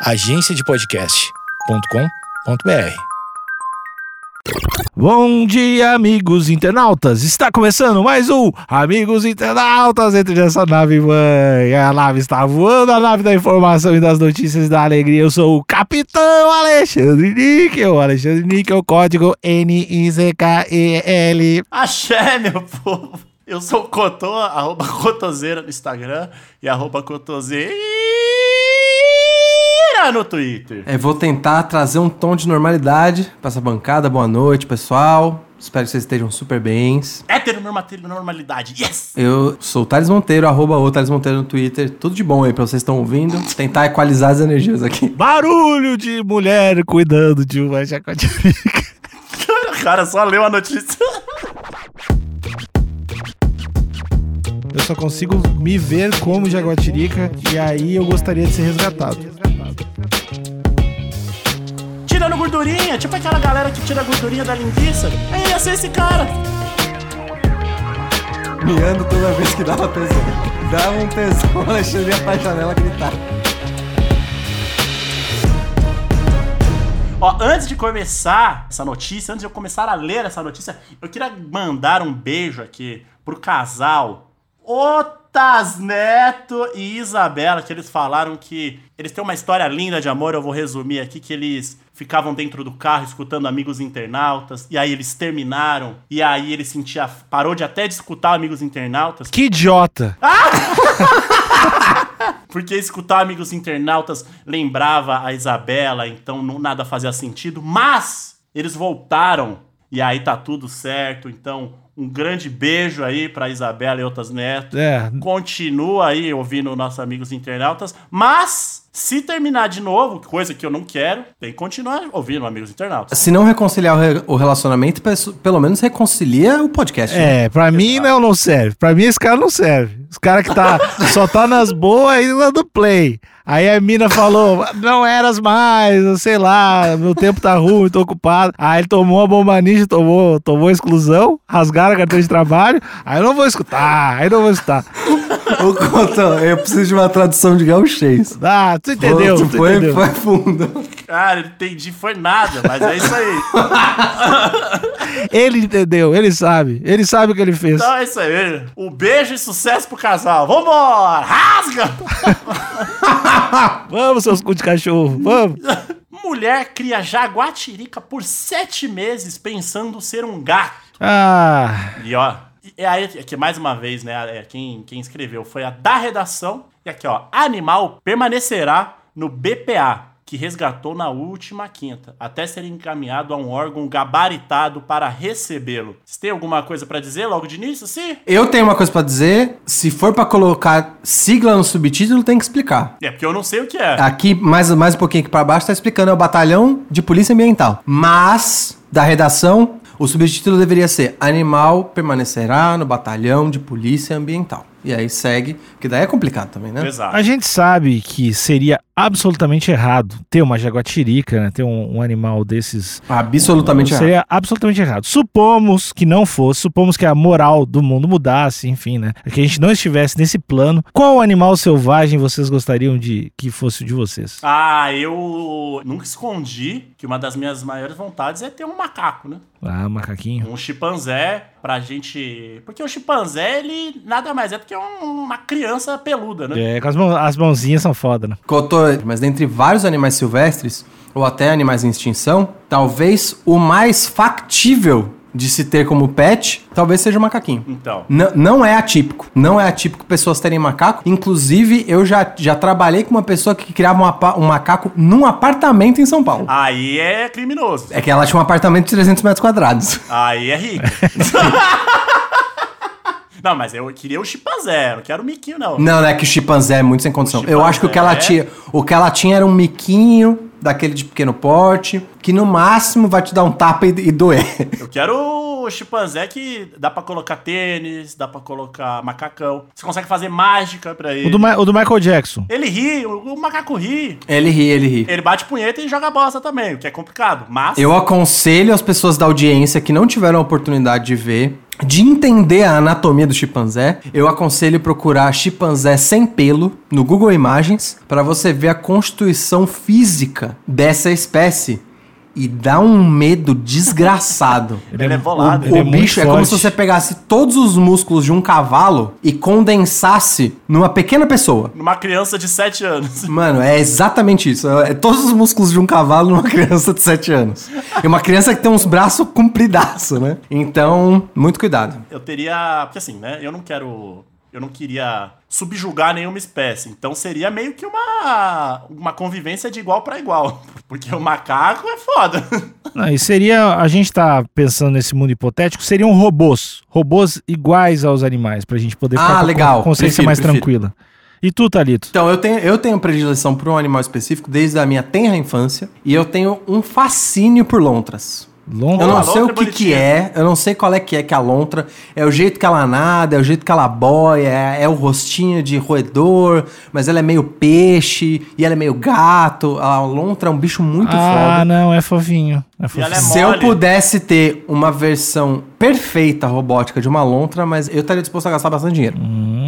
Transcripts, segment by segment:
agenciadepodcast.com.br. Bom dia, amigos internautas! Está começando mais um Amigos Internautas entre nessa nave mãe. A nave está voando, a nave da informação e das notícias e da alegria. Eu sou o Capitão Alexandre Níquel. Alexandre Níquel, código N-I-C-K-E-L. Axé, meu povo! Eu sou o Cotô, arroba Cotoseira no Instagram e arroba Cotoseira no Twitter. É, vou tentar trazer um tom de normalidade pra essa bancada. Boa noite, pessoal. Espero que vocês estejam super bem. Heteronormalidade, yes! Eu sou o Thales Monteiro, arroba o Thales Monteiro no Twitter. Tudo de bom aí pra vocês que estão ouvindo. Tentar equalizar as energias aqui. Barulho de mulher cuidando de uma jacuatirica. O cara só leu a notícia. Eu só consigo me ver como jaguatirica e aí eu gostaria de ser resgatado. Gordurinha, tipo aquela galera que tira a gordurinha da linguiça. Aí ia ser esse cara. Miando toda vez que dava tesão. Dava um tesão, o Alexandre ia pra janela gritar. Ó, antes de começar essa notícia, antes de eu começar a ler essa notícia, eu queria mandar um beijo aqui pro casal Otas Neto e Isabela, que eles falaram que eles têm uma história linda de amor, eu vou resumir aqui, que eles ficavam dentro do carro escutando Amigos Internautas, e aí eles terminaram, e aí ele sentia, parou de até de escutar Amigos Internautas, Que idiota! porque escutar Amigos Internautas lembrava a Isabela, então não, nada fazia sentido, mas eles voltaram e aí tá tudo certo, então um grande beijo aí pra Isabela e outras netas. É, Continua aí ouvindo nossos amigos internautas, mas se terminar de novo, coisa que eu não quero, tem que continuar ouvindo amigos internautas. Se não reconciliar o, re- o relacionamento, pelo menos reconcilia o podcast. né? é, pra mim não, não serve. Pra mim esse cara não serve. Os cara que tá, só tá nas boas e lá do play. Aí a mina falou, não eras mais, sei lá, meu tempo tá ruim, tô ocupado. Aí ele tomou a bomba ninja, tomou, tomou exclusão, rasgaram a carteira de trabalho. Aí eu não vou escutar, aí eu não vou escutar. Ô, Couto, eu preciso de uma tradução de gauchês. Ah, tu entendeu, Pô, tu foi, entendeu. foi fundo. Cara, não entendi, foi nada, mas é isso aí. Ele entendeu, ele sabe, ele sabe o que ele fez. Então é isso aí. Um beijo e sucesso pro casal. Vambora! Rasga! Vamos, seus cu de cachorro, vamos. Mulher cria jaguatirica por sete meses pensando ser um gato. Ah, E ó, e aí aqui mais uma vez, né? é, Quem, quem escreveu foi a da redação. E aqui, ó, animal permanecerá no BPA, que resgatou na última quinta, até ser encaminhado a um órgão gabaritado para recebê-lo. Vocês têm alguma coisa pra dizer logo de início? Sim? Eu tenho uma coisa pra dizer. Se for pra colocar sigla no subtítulo, tem que explicar. É porque eu não sei o que é. Aqui, mais, mais um pouquinho aqui pra baixo, tá explicando, é o Batalhão de Polícia Ambiental. Mas, da redação, o subtítulo deveria ser Animal permanecerá no Batalhão de Polícia Ambiental. E aí segue, que daí é complicado também, né? Exato. a gente sabe que seria absolutamente errado ter uma jaguatirica, né? Ter um, um animal desses. Absolutamente errado. Seria absolutamente errado. Supomos que não fosse, supomos que a moral do mundo mudasse, enfim, né? Que a gente não estivesse nesse plano. Qual animal selvagem vocês gostariam de que fosse o de vocês? Ah, eu nunca escondi que uma das minhas maiores vontades é ter um macaco, né? Ah, macaquinho. Um chimpanzé pra gente. Porque o chimpanzé, ele nada mais é do que um- uma criança peluda, né? É, com as, mão- as mãozinhas são foda, né? Mas dentre vários animais silvestres, ou até animais em extinção, talvez o mais factível de se ter como pet, talvez seja o macaquinho. Então. N- não é atípico. Não é atípico pessoas terem macaco. Inclusive, eu já, já trabalhei com uma pessoa que criava um, um macaco num apartamento em São Paulo. Aí é criminoso. É que ela tinha um apartamento de 300 metros quadrados. Aí é rico. não, mas eu queria o chimpanzé, não quero o miquinho, não. Não, não é que o chimpanzé é muito sem condição. Eu acho que o que ela tinha, o que ela tinha era um miquinho daquele de pequeno porte, que no máximo vai te dar um tapa e, e doer. Eu quero o chimpanzé que dá pra colocar tênis, dá pra colocar macacão. Você consegue fazer mágica pra ele. O do, Ma- o do Michael Jackson. Ele ri, o, o macaco ri. Ele ri, ele ri. Ele bate punheta e joga bosta também, o que é complicado. Mas. Eu aconselho as pessoas da audiência que não tiveram a oportunidade de ver de entender a anatomia do chimpanzé, eu aconselho procurar chimpanzé sem pelo no Google Imagens para você ver a constituição física dessa espécie. E dá um medo desgraçado. Ele é bolado. Ele o é muito bicho é como se forte. você pegasse todos os músculos de um cavalo e condensasse numa pequena pessoa. Numa criança de 7 anos. Mano, é exatamente isso. É todos os músculos de um cavalo numa criança de 7 anos. E uma criança que tem uns braços compridaço, né? Então, muito cuidado. Eu teria. Porque assim, né? Eu não quero. Eu não queria subjugar nenhuma espécie. Então seria meio que uma, uma convivência de igual pra igual. Porque o macaco é foda. Não, e seria, a gente tá pensando nesse mundo hipotético, seriam robôs. Robôs iguais aos animais, pra gente poder Ah, com a legal. consciência Prefiro, mais prefiro. tranquila. E tu, Thalito? Então, eu tenho, eu tenho predileção por um animal específico desde a minha tenra infância. E eu tenho um fascínio por lontras. Longo? Eu não sei o lontra é que, que é, eu não sei qual é que é que é a lontra. É o jeito que ela nada, é o jeito que ela boia, é, é o rostinho de roedor, mas ela é meio peixe e ela é meio gato. A lontra é um bicho muito ah, foda. não, é fofinho. É é Se eu pudesse ter uma versão perfeita robótica de uma lontra, mas eu estaria disposto a gastar bastante dinheiro.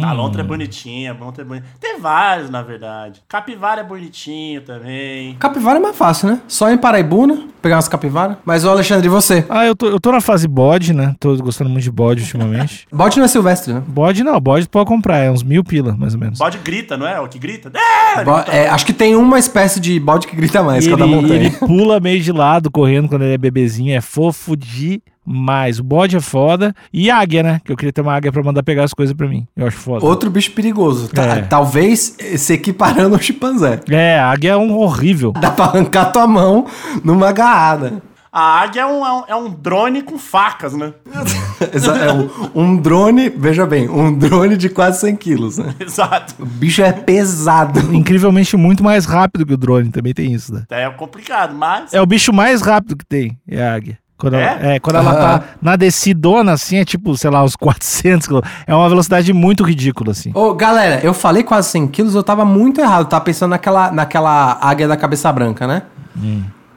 A lontra é bonitinha, a lontra é bonitinha. Tem vários, na verdade. Capivara é bonitinho também. Capivara é mais fácil, né? Só em Paraibuna, pegar umas capivaras. Mas, ô Alexandre, e você? Ah, eu tô, eu tô na fase bode, né? Tô gostando muito de bode ultimamente. Bote não é silvestre, né? bode não, bode pode comprar, é uns mil pila, mais ou menos. Bode grita, não é? O que grita? É! Bo- é, acho que tem uma espécie de bode que grita mais, que é o da montanha. ele pula meio de lado, correndo quando ele é bebezinho, é fofo demais. O bode é foda. E águia, né? Que eu queria ter uma águia pra mandar pegar as coisas pra mim. Eu acho foda. Outro bicho perigoso. tá? É. Talvez se equiparando ao chimpanzé. É, a águia é um horrível. Dá pra arrancar tua mão numa agarrada. A águia é um, é um, é um drone com facas, né? É um, um drone, veja bem, um drone de quase 100 quilos, né? Exato. O bicho é pesado. Incrivelmente muito mais rápido que o drone, também tem isso, né? É complicado, mas. É o bicho mais rápido que tem, é a águia. Quando É? ela, é, quando ela tá na descidona, assim, é tipo, sei lá, uns 400 km. É uma velocidade muito ridícula, assim. Ô, galera, eu falei quase 100 quilos, eu tava muito errado. Eu tava pensando naquela, naquela águia da cabeça branca, né?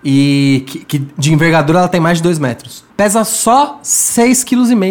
E que, que de envergadura ela tem mais de 2 metros. Pesa só 6,5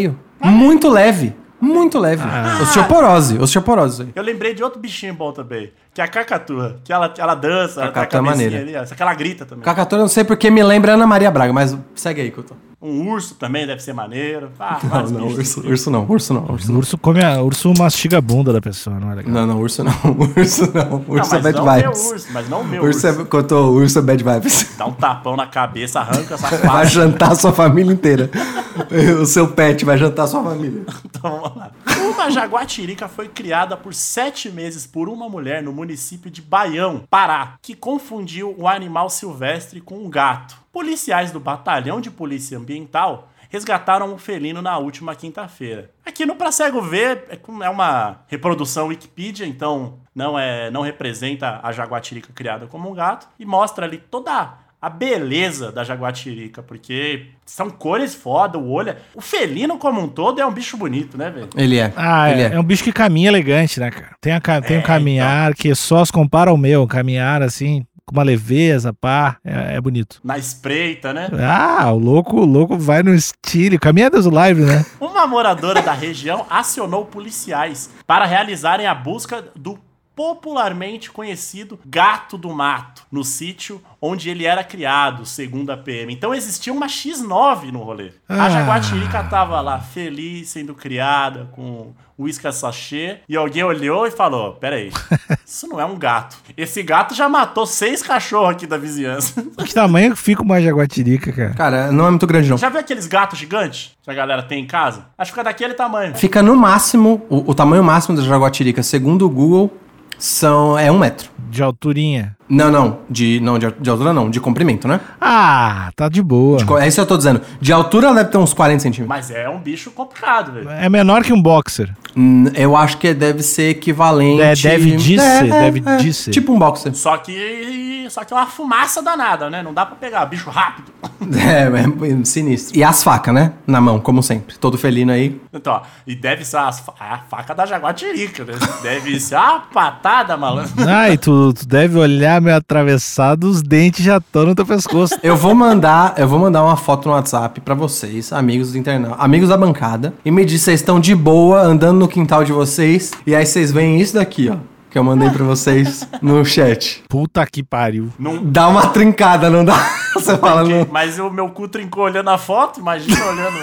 kg. Muito leve. Muito leve. Osteoporose. Osteoporose. aí. Eu lembrei de outro bichinho bom também, que é a cacatua. Que ela, ela dança, ela Cacatua é tem a cabecinha maneira. ali, ó, só que ela grita também. Cacatua eu não sei porque me lembra Ana Maria Braga, mas segue aí, Couto. Um urso também deve ser maneiro. Ah, Não, não, urso, urso não, urso não, urso não. urso come a, urso mastiga a bunda da pessoa, não é legal? Não, não, urso não, urso não. Não, Urso é mas bad não meu vibes. urso, mas não o meu Urso urso. é, Couto, urso é bad vibes. Dá um tapão na cabeça, arranca essa Vai face. jantar a sua família inteira. o seu pet vai jantar a sua família. Então vamos lá. Uma jaguatirica foi criada por sete meses por uma mulher no município de Baião, Pará, que confundiu o animal silvestre com um gato. Policiais do Batalhão de Polícia Ambiental resgataram o felino na última quinta-feira. Aqui no Pra Cego Ver é é uma reprodução Wikipedia, então não é não representa a jaguatirica criada como um gato e mostra ali toda a beleza da jaguatirica, porque são cores foda, o olho. é- O felino como um todo é um bicho bonito, né, velho? Ele é. Ah, ele é, é um bicho que caminha elegante, né, cara? Tem, a, tem um É, caminhar que só se compara ao meu. um Caminhar assim, com uma leveza, pá. É, é bonito. Na espreita, né? Ah, o louco, o louco vai no estilo. Caminha Deus live, né? Uma moradora da região acionou policiais para realizarem a busca do popularmente conhecido gato do mato no sítio onde ele era criado, segundo a PM. Então existia uma X9 no rolê. Ah. A jaguatirica tava lá feliz sendo criada com uísque a sachê e alguém olhou e falou: "Peraí, isso não é um gato. Esse gato já matou seis cachorros aqui da vizinhança." Que tamanho que fica uma jaguatirica, cara? Cara, não é muito grande não. Já viu aqueles gatos gigantes que a galera tem em casa? Acho que fica daquele tamanho. Fica no máximo, o, o tamanho máximo da jaguatirica, segundo o Google, são, é um metro. De alturinha. Não, não, de, não de, de altura não, de comprimento, né? Ah, tá de boa. De é isso que eu tô dizendo. De altura ela deve ter uns 40 centímetros. Mas é um bicho complicado, velho. É menor que um boxer. Hum, Eu acho que deve ser equivalente... É, deve de ser, deve de ser. Tipo um boxer. Só que. Só que é uma fumaça danada, né? Não dá pra pegar. Bicho rápido. É, é sinistro. E as facas, né? Na mão, como sempre. Todo felino aí. Então, ó, e deve ser as a faca da jaguatirica, né? Deve ser uma patada, malandro. Ah, e tu, tu deve olhar olhar meio atravessado, os dentes já estão no teu pescoço. Eu vou mandar, eu vou mandar uma foto no WhatsApp pra vocês, amigos do internauta, amigos da bancada, e me diz se vocês estão de boa andando no quintal de vocês, e aí vocês veem isso daqui, ó, que eu mandei pra vocês no chat. Puta que pariu. Não, Dá uma trincada, não dá? Você fala, não, Mas o meu cu trincou olhando a foto, imagina olhando.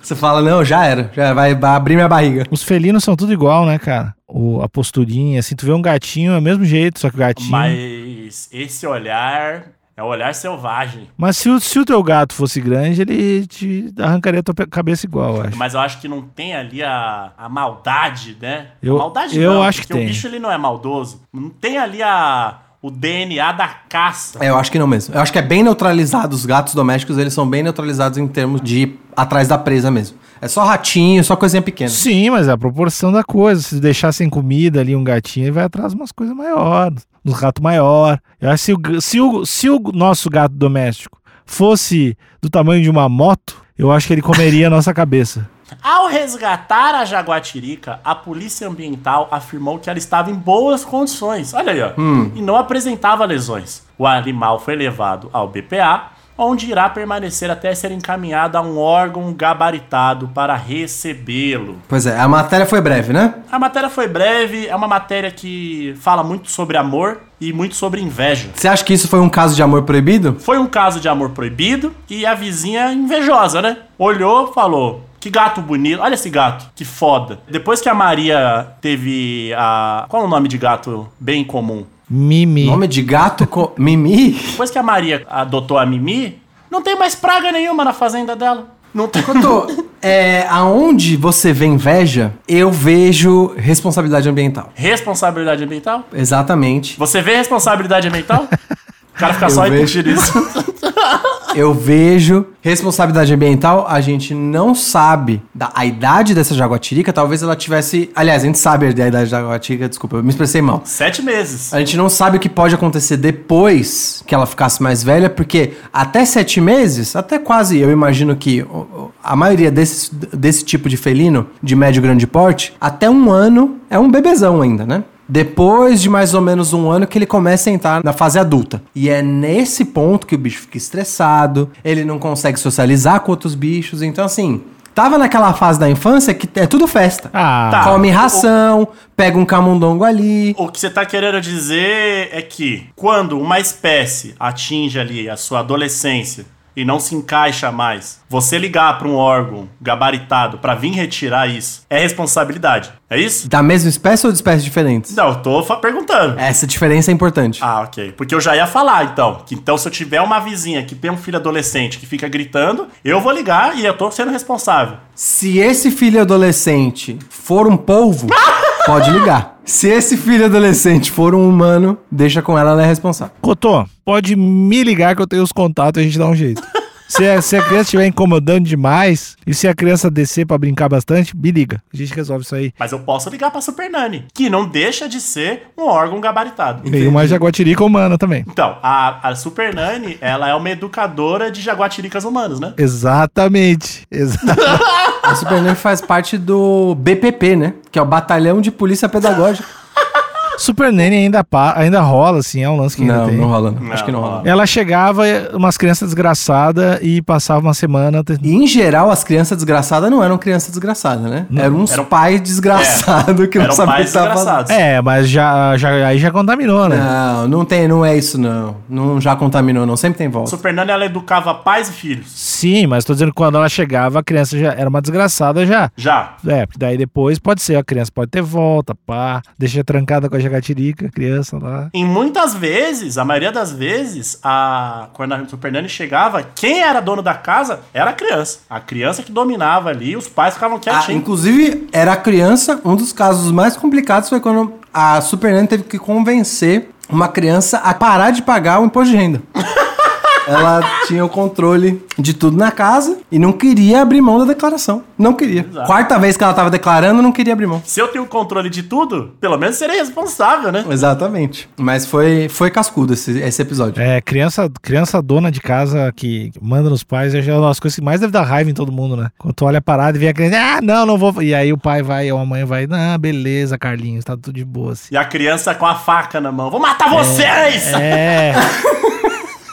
você fala, não, já era, já vai abrir minha barriga. Os felinos são tudo igual, né, cara? O, a posturinha, assim, tu vê um gatinho, é o mesmo jeito, só que o gatinho... Mas esse olhar é o olhar selvagem. Mas se o, se o teu gato fosse grande, ele te arrancaria a tua cabeça igual, eu acho. Mas eu acho que não tem ali a, a maldade, né? Eu- a maldade eu não, acho que tem. o bicho ele não é maldoso. Não tem ali a, o DNA da caça. É, eu acho que não mesmo. Eu acho que é bem neutralizado. Os gatos domésticos, eles são bem neutralizados em termos de ir atrás da presa mesmo. É só ratinho, só coisinha pequena. Sim, mas é a proporção da coisa. Se deixar sem comida ali um gatinho, ele vai atrás de umas coisas maiores, uns ratos maior. Eu acho que se o, se, o, se o nosso gato doméstico fosse do tamanho de uma moto, eu acho que ele comeria a nossa cabeça. Ao resgatar a jaguatirica, a polícia ambiental afirmou que ela estava em boas condições. Olha aí, ó. E não apresentava lesões. O animal foi levado ao BPA, onde irá permanecer até ser encaminhado a um órgão gabaritado para recebê-lo. Pois é, a matéria foi breve, né? A matéria foi breve, é uma matéria que fala muito sobre amor e muito sobre inveja. Você acha que isso foi um caso de amor proibido? Foi um caso de amor proibido e a vizinha invejosa, né? Olhou, falou: "Que gato bonito. Olha esse gato, que foda". Depois que a Maria teve a Qual é o nome de gato bem comum? Mimi. Nome de gato com. Mimi? Depois que a Maria adotou a Mimi, não tem mais praga nenhuma na fazenda dela. Não tem. Couto, é, aonde você vê inveja, eu vejo responsabilidade ambiental. Responsabilidade ambiental? Exatamente. Você vê responsabilidade ambiental? O cara fica só Eu vejo. repetindo isso. Eu vejo responsabilidade ambiental, a gente não sabe da, a idade dessa jaguatirica, talvez ela tivesse. Aliás, a gente sabe da idade da jaguatirica, desculpa, eu me expressei mal. Sete meses. A gente não sabe o que pode acontecer depois que ela ficasse mais velha, porque até sete meses, até quase, eu imagino que a maioria desses, desse tipo de felino, de médio grande porte, até um ano é um bebezão ainda, né? Depois de mais ou menos um ano que ele começa a entrar na fase adulta. E é nesse ponto que o bicho fica estressado, ele não consegue socializar com outros bichos. Então, assim, tava naquela fase da infância que é tudo festa. Ah, Tá. Come ração, pega um camundongo ali. O que você tá querendo dizer é que quando uma espécie atinge ali a sua adolescência e não se encaixa mais, você ligar para um órgão gabaritado para vir retirar isso é responsabilidade. É isso? Da mesma espécie ou de espécies diferentes? Não, eu tô perguntando. Essa diferença é importante. Ah, ok. Porque eu já ia falar, então. Que então, se eu tiver uma vizinha que tem um filho adolescente que fica gritando, eu vou ligar e eu tô sendo responsável. Se esse filho adolescente for um polvo, pode ligar. Se esse filho adolescente for um humano, deixa com ela, ela é responsável. Cotô, pode me ligar que eu tenho os contatos e a gente dá um jeito. Se a, se a criança estiver incomodando demais e se a criança descer pra brincar bastante, me liga. A gente resolve isso aí. Mas eu posso ligar pra Super Nani, que não deixa de ser um órgão gabaritado. E uma jaguatirica humana também. Então, a, a Super Nani, ela é uma educadora de jaguatiricas humanos, né? Exatamente. Exatamente. A Super Nerd faz parte do BPP, né? Que é o Batalhão de Polícia Pedagógica. Super Nene ainda, pa- ainda rola, assim, é um lance que ainda Não, tem. não rola, não. Não, Acho que não não rola. Ela chegava, umas crianças desgraçadas, e passava uma semana. E, em geral, as crianças desgraçadas não eram crianças desgraçadas, né? Eram uns Eram- pais desgraçados que não Eram sabiam o que desgraçados. É, mas já, já, aí já contaminou, né? Não, não tem, não é isso, não. Não já contaminou, não. Sempre tem volta. Super Nani, ela educava pais e filhos. Sim, mas tô dizendo que quando ela chegava, a criança já era uma desgraçada já. Já. É, porque daí depois pode ser, a criança pode ter volta, pá, deixa trancada com a jagatirica, a criança lá. Em muitas vezes, a maioria das vezes, a quando a Super Nani chegava, quem era dono da casa era a criança. A criança que dominava ali, os pais ficavam Ah, quietinhos. inclusive, era a criança, um dos casos mais complicados foi quando a Super Nani teve que convencer uma criança a parar de pagar o imposto de renda. ela tinha o controle de tudo na casa e não queria abrir mão da declaração. Não queria. Exato. Quarta vez que ela tava declarando, não queria abrir mão. Se eu tenho o controle de tudo, pelo menos serei responsável, né? Exatamente. Mas foi, foi cascudo esse, esse episódio. É, criança, criança dona de casa que manda nos pais, é uma das coisas que mais deve dar raiva em todo mundo, né? Quando tu olha a parada e vê a criança, ah, não, não vou. E aí o pai vai, ou a mãe vai, ah, beleza, Carlinhos, tá tudo de boa. Assim. E a criança com a faca na mão. Vou matar vocês! É.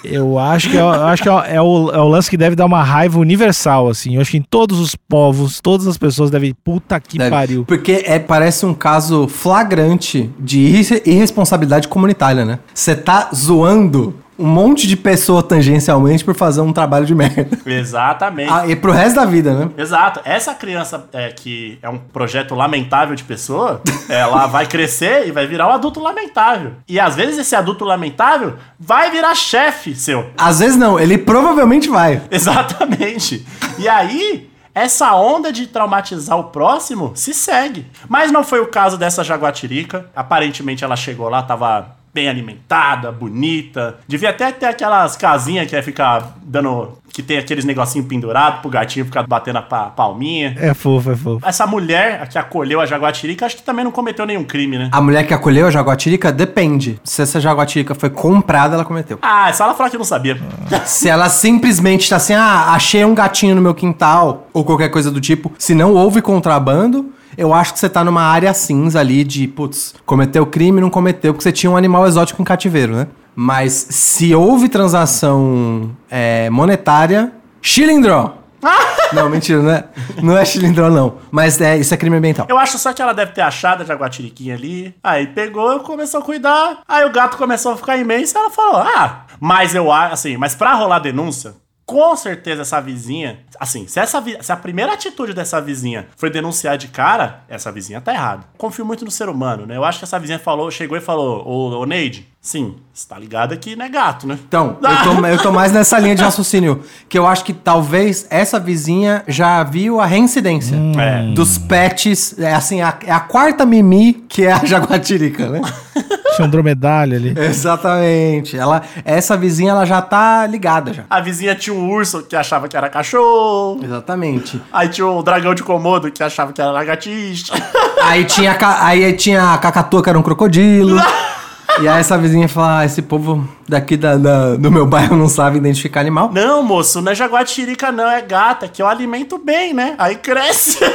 Eu acho que, é, eu acho que é, é o, é o lance que deve dar uma raiva universal, assim. Eu acho que em todos os povos, todas as pessoas devem. Puta que Deve. pariu. Porque é, parece um caso flagrante de irre- irresponsabilidade comunitária, né? Você tá zoando um monte de pessoa tangencialmente por fazer um trabalho de merda. Exatamente. Ah, e pro resto da vida, né? Exato. Essa criança é, que é um projeto lamentável de pessoa, ela vai crescer e vai virar um adulto lamentável. E às vezes esse adulto lamentável vai virar chefe seu. Às vezes não, ele provavelmente vai. Exatamente. E aí, essa onda de traumatizar o próximo se segue. Mas não foi o caso dessa jaguatirica. Aparentemente ela chegou lá, tava bem alimentada, bonita. Devia até ter aquelas casinhas que ia ficar dando. que tem aqueles negocinho pendurado pro gatinho ficar batendo a pa- palminha. É fofo, é fofo. Essa mulher que acolheu a jaguatirica, acho que também não cometeu nenhum crime, né? A mulher que acolheu a jaguatirica depende. Se essa jaguatirica foi comprada, ela cometeu. Ah, só ela falar que não sabia. Se ela simplesmente tá assim, ah, achei um gatinho no meu quintal, ou qualquer coisa do tipo, se não houve contrabando, eu acho que você tá numa área cinza ali de, putz, cometeu crime, não cometeu, porque você tinha um animal exótico em cativeiro, né? Mas se houve transação é, monetária, chilindró! não, mentira, não é, não é não. Mas é, isso é crime ambiental. Eu acho só que ela deve ter achado a jaguatiriquinha ali. Aí pegou, começou a cuidar. Aí o gato começou a ficar imenso. Ela falou: Ah, mas eu acho, assim, mas pra rolar denúncia, com certeza essa vizinha, assim, se, essa, vi- se a primeira atitude dessa vizinha foi denunciar de cara, essa vizinha tá errada. Confio muito no ser humano, né? Eu acho que essa vizinha falou, chegou e falou: Ô, ô Neide, sim, você tá ligado que não é gato, né? Então, eu tô, eu tô mais nessa linha de raciocínio. Que eu acho que talvez essa vizinha já viu a reincidência É. dos pets. É assim, a, é a quarta Mimi que é a jaguatirica, né? Tinha um dromedário ali. Exatamente. Ela, essa vizinha ela já tá ligada já. A vizinha tinha um urso que achava que era cachorro. Exatamente. Aí tinha o dragão de Komodo que achava que era lagartixa. Aí tinha, aí tinha a cacatua que era um crocodilo. E aí essa vizinha fala: ah, esse povo daqui da, da- do meu bairro não sabe identificar animal. Não, moço, não é jaguatirica, não, é gata, que eu alimento bem, né? Aí cresce.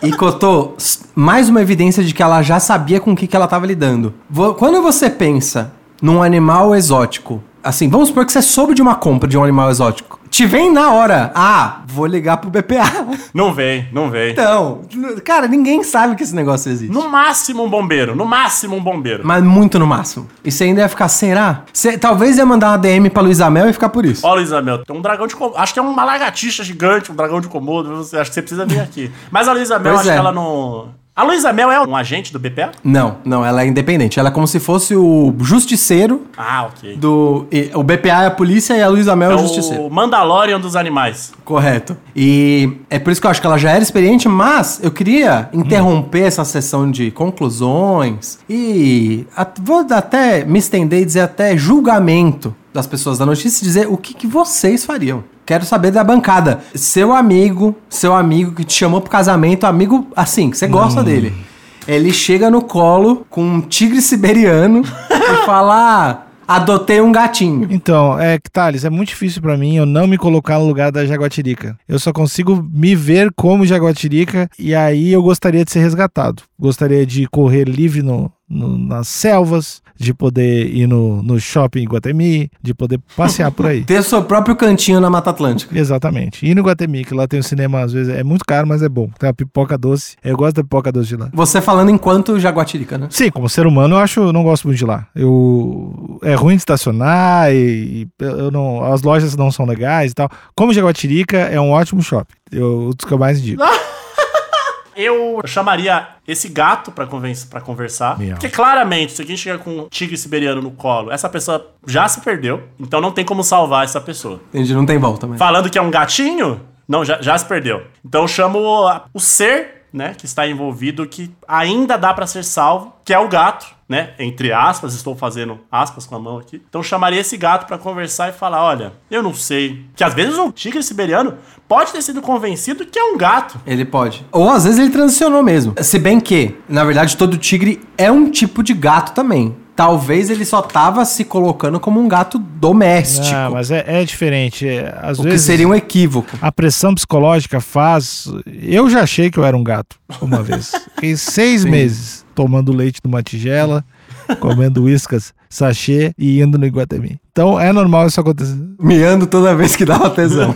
E Cotô, mais uma evidência de que ela já sabia com o que, que ela tava lidando. Quando você pensa num animal exótico, assim, vamos supor que você soube de uma compra de um animal exótico. Te vem na hora, ah, vou ligar pro BPA. Não vem, não vem. Então, cara, ninguém sabe que esse negócio existe. No máximo um bombeiro, no máximo um bombeiro. Mas muito no máximo. E você ainda ia ficar, será? Você talvez ia mandar uma DM pra Luísa Mel e ficar por isso. Ó, Luísa Mel, tem um dragão de Komodo. Acho que é uma lagartixa gigante, um dragão de Komodo. Acho que você precisa vir aqui. Mas a Luísa Mel, Pois acho é. que ela não. A Luísa Mel é um agente do BPA? Não, não, ela é independente. Ela é como se fosse o justiceiro Ah, ok. do. e- O BPA é a polícia e a Luísa Mel é É o justiceiro. o Mandalorian dos animais. Correto. E é por isso que eu acho que ela já era experiente, mas eu queria interromper essa sessão de conclusões e at- vou até me estender e dizer até julgamento das pessoas da notícia e dizer o que, que vocês fariam. Quero saber da bancada. Seu amigo, seu amigo que te chamou pro casamento, amigo assim, que você gosta dele. Ele chega no colo com um tigre siberiano e fala: ah, adotei um gatinho. Então, é que Thales, é muito difícil pra mim eu não me colocar no lugar da jaguatirica. Eu só consigo me ver como jaguatirica e aí eu gostaria de ser resgatado. Gostaria de correr livre no, no- nas selvas, de poder ir no, no shopping em Guatemi, de poder passear por aí. Ter seu próprio cantinho na Mata Atlântica. Exatamente. Ir no Guatemi, que lá tem um cinema, às vezes é muito caro, mas é bom. Tem uma pipoca doce. Eu gosto da pipoca doce de lá. Você falando enquanto jaguatirica, né? Sim, como ser humano, eu acho, eu não gosto muito de lá. Eu é ruim de estacionar e, e eu não, as lojas não são legais e tal. Como Jaguatirica é um ótimo shopping. Eu, dos que eu mais indico. Eu chamaria esse gato pra, conversar. Miau. Porque claramente, se alguém chega com um tigre siberiano no colo, essa pessoa já se perdeu. Então não tem como salvar essa pessoa. Entendi, não tem volta, mas. Falando que é um gatinho, não, já, já se perdeu. Então eu chamo o, o ser, né, que está envolvido, que ainda dá pra ser salvo, que é o gato. Né? Entre aspas, estou fazendo aspas com a mão aqui. Então chamaria esse gato pra conversar e falar: olha, eu não sei. Que às vezes um tigre siberiano pode ter sido convencido que é um gato. Ele pode. Ou às vezes ele transicionou mesmo. Se bem que, na verdade, todo tigre é um tipo de gato também. Talvez ele só tava se colocando como um gato doméstico. Ah, mas é, é diferente. É, Às o que vezes seria um equívoco. a pressão psicológica faz. Eu já achei que eu era um gato uma vez. Fiquei seis meses tomando leite numa tigela, comendo whiskas, sachê e indo no Iguatemi. Então é normal isso acontecer. Miando toda vez que dava tesão.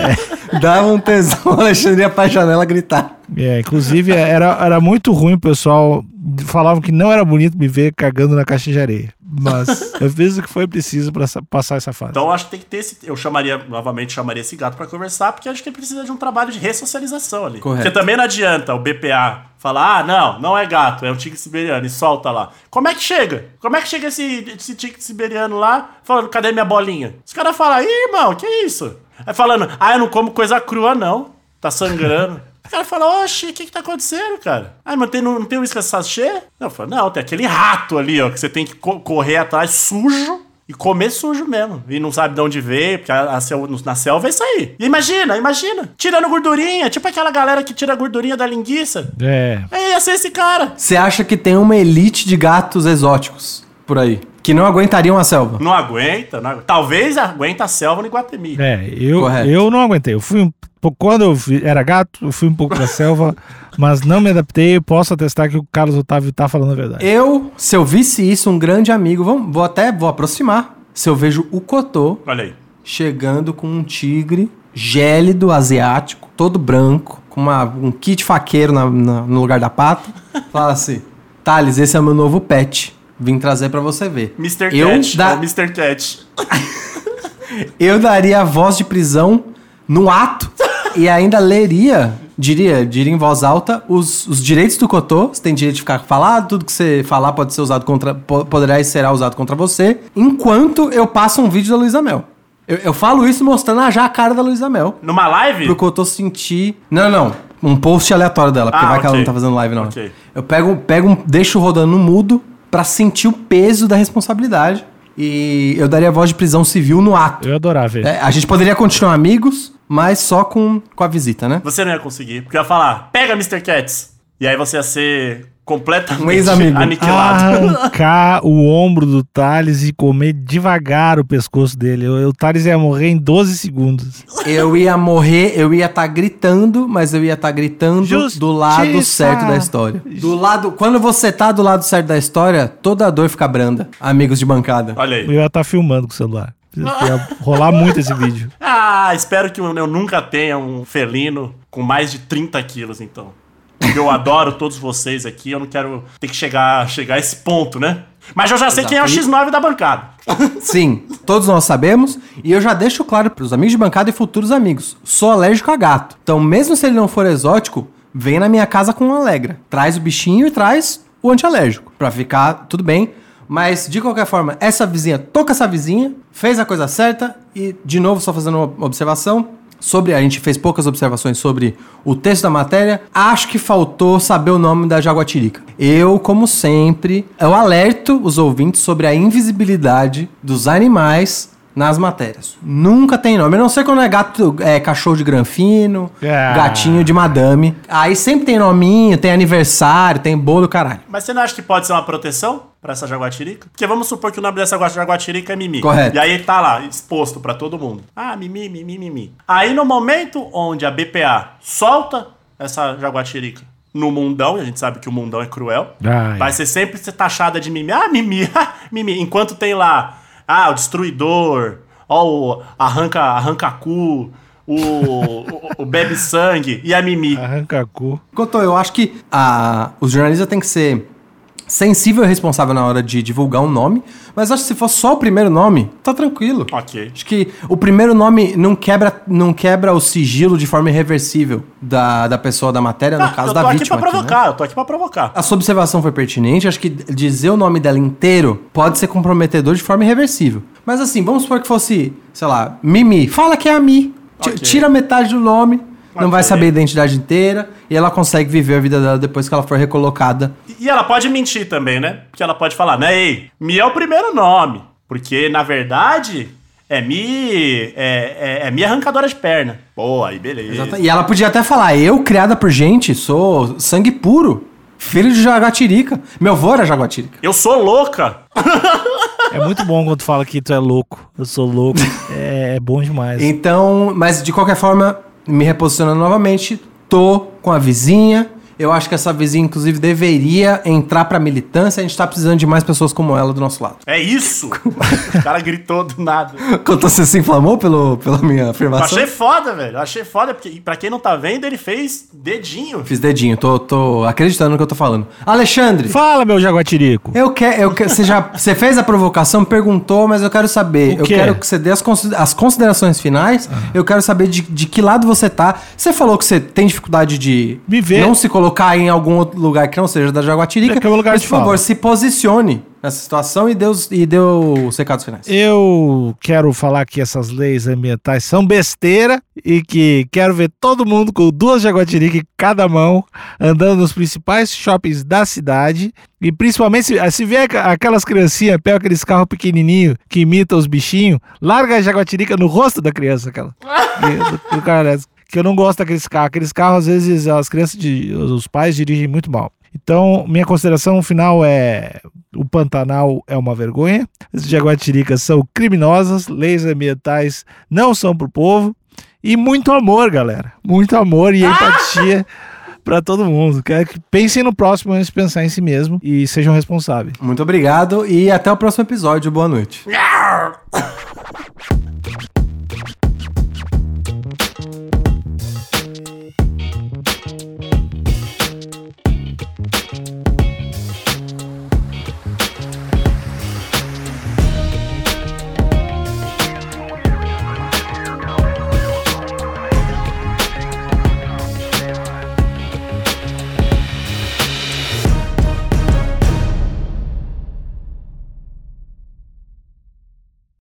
Dava um tesão, Alexandre ia pra janela gritar. É, inclusive era, era muito ruim o pessoal. Falavam que não era bonito me ver cagando na caixa de areia. Mas eu fiz o que foi preciso pra sa- passar essa fase. Então eu acho que tem que ter esse. Eu chamaria, novamente, chamaria esse gato pra conversar, porque acho que ele precisa de um trabalho de ressocialização ali. Correto. Porque também não adianta o BPA falar, ah, não, não é gato, é um tigre siberiano, e solta lá. Como é que chega? Como é que chega esse, esse tigre siberiano lá falando, cadê minha bolinha? Os caras falam, ih, irmão, que isso? Aí falando, ah, eu não como coisa crua, não. Tá sangrando. O cara fala, oxe, o que que tá acontecendo, cara? Ah, mas tem, não, não tem uísque sachê? Não, eu falo, não, tem aquele rato ali, ó, que você tem que co- correr atrás sujo e comer sujo mesmo. E não sabe de onde veio, porque a, a sel- na selva é isso aí. E imagina, imagina, tirando gordurinha, tipo aquela galera que tira a gordurinha da linguiça. É. Aí ia ser esse cara. Você acha que tem uma elite de gatos exóticos por aí? Que não aguentariam a selva? Não aguenta, não aguenta. Talvez aguenta a selva no Iguatemi. É, eu, Correto. eu não aguentei. Eu fui um pouco. Quando eu vi- era gato, eu fui um pouco da selva, mas não me adaptei. Posso atestar que o Carlos Otávio tá falando a verdade. Eu, se eu visse isso, um grande amigo, vamos, vou até vou aproximar. Se eu vejo o Cotô Olha aí. chegando com um tigre gélido asiático, todo branco, com uma- um kit faqueiro na- na- no lugar da pata, fala assim: Thales, esse é o meu novo pet. Vim trazer pra você ver. Mr. Eu Cat. da- É Mr. Cat. Eu daria a voz de prisão no ato e ainda leria, diria, diria em voz alta, os, os direitos do Cotô. Você tem direito de ficar falado, tudo que você falar pode ser usado contra. po- poderá e será usado contra você, enquanto eu passo um vídeo da Luísa Mel. Eu, eu falo isso mostrando já a cara da Luísa Mel. Numa live? Pro Cotô sentir. Não, não. Um post aleatório dela, porque Ah, vai que ela não tá fazendo live, não. Ok. Eu pego, pego um, deixo rodando no mudo pra sentir o peso da responsabilidade. E eu daria a voz de prisão civil no ato. Eu ia adorar ver. É, a gente poderia continuar amigos, mas só com, com a visita, né? Você não ia conseguir. Porque eu ia falar, pega Mr. Cats. E aí você ia ser completamente Um aniquilado. Arrancar o ombro do Thales e comer devagar o pescoço dele. O, o Thales ia morrer em 12 segundos. Eu ia morrer, eu ia estar gritando, mas eu ia estar gritando do lado Justiça! certo da história. Do lado, quando você tá do lado certo da história, toda a dor fica branda, amigos de bancada. Olha Eu aí. ia estar filmando com o celular. Ia rolar muito esse vídeo. Ah, espero que eu eu nunca tenha um felino com mais de 30 quilos, então. Eu adoro todos vocês aqui, eu não quero ter que chegar, chegar a esse ponto, né? Mas eu já sei quem é o Exato. X9 da bancada. Sim, todos nós sabemos, e eu já deixo claro pros amigos de bancada e futuros amigos, sou alérgico a gato. Então, mesmo se ele não for exótico, vem na minha casa com um Alegra. Traz o bichinho e traz o antialérgico, pra ficar tudo bem. Mas, de qualquer forma, essa vizinha, toca essa vizinha, fez a coisa certa, e, de novo, só fazendo uma observação, sobre, a gente fez poucas observações sobre o texto da matéria, acho que faltou saber o nome da jaguatirica. Eu, como sempre, eu alerto os ouvintes sobre a invisibilidade dos animais nas matérias. Nunca tem nome. A não ser quando é gato, é cachorro de granfino, Ah. gatinho de madame. Aí sempre tem nominho, tem aniversário, tem bolo, caralho. Mas você não acha que pode ser uma proteção pra essa jaguatirica? Porque vamos supor que o nome dessa jaguatirica é Mimi. Correto. E aí tá lá, exposto pra todo mundo. Ah, Mimi, Mimi, Mimi. Aí no momento onde a BPA solta essa jaguatirica no mundão, e a gente sabe que o mundão é cruel, Ai. vai ser sempre ser taxada de Mimi. Ah, Mimi, Mimi. Enquanto tem lá, ah, o destruidor, ó, o arranca, arranca cu, o, o, o bebe sangue e a Mimi. Arranca cu. Cotô, eu acho que a, os jornalistas têm que ser sensível e responsável na hora de divulgar um nome, mas acho que se for só o primeiro nome, tá tranquilo. Ok. Acho que o primeiro nome não quebra, não quebra o sigilo de forma irreversível da, da pessoa da matéria, no Ah, caso eu da tô aqui vítima. pra aqui, né? provocar, eu tô aqui pra provocar. A sua observação foi pertinente. Acho que dizer o nome dela inteiro pode ser comprometedor de forma irreversível. Mas assim, vamos supor que fosse, sei lá, Mimi. Fala que é a Mi. Ti- Ok. Tira metade do nome, não vai saber a identidade inteira e ela consegue viver a vida dela depois que ela for recolocada E ela pode mentir também, né? Porque ela pode falar, né, ei, Mi é o primeiro nome. Porque, na verdade, é Mi. É, é, é Mi arrancadora de perna. Pô, aí beleza. Exata- E ela podia até falar, eu, criada por gente, sou sangue puro. Filho de Jaguatirica. Meu avô era Jaguatirica. Eu sou louca. É muito bom quando tu fala que tu é louco. Eu sou louco. É, é bom demais. Então, mas de qualquer forma, me reposicionando novamente, tô com a vizinha. Eu acho que essa vizinha, inclusive, deveria entrar pra militância. A gente tá precisando de mais pessoas como ela do nosso lado. É isso. o cara gritou do nada. Quanto você se inflamou pelo, pela minha Eu afirmação? achei foda, velho. Eu achei foda, porque pra quem não tá vendo, ele fez dedinho. Fiz dedinho, tô, tô acreditando no que eu tô falando. Alexandre, Fala, meu jaguatirico. eu quero. Eu quero você, já, você fez a provocação, perguntou, mas eu quero saber. O Eu quê? quero que você dê as, as considerações finais. Eu quero saber de, de que lado você tá. Você falou que você tem dificuldade de Me ver. não se colocar em algum outro lugar que não seja da Jaguatirica. É que é o lugar mas, de por favor, fala. se posicione nessa situação e dê, os- e dê os recados finais. Eu quero falar que essas leis ambientais são besteira e que quero ver todo mundo com duas jaguatirica em cada mão, andando nos principais shoppings da cidade. E principalmente, se, se vê aqu- aquelas criancinhas, pega aqueles carros pequenininhos que imitam os bichinhos, larga a jaguatirica no rosto da criança, aquela. E- do- do cara, que eu não gosto daqueles carros. Aqueles carros, às vezes, as crianças, de, os pais dirigem muito mal. Então, minha consideração final é: o Pantanal é uma vergonha, as jaguatiricas são criminosas, leis ambientais não são pro povo, e muito amor, galera. Muito amor e empatia pra todo mundo. Quero que pensem no próximo antes de pensar em si mesmo e sejam responsáveis. Muito obrigado e até o próximo episódio. Boa noite.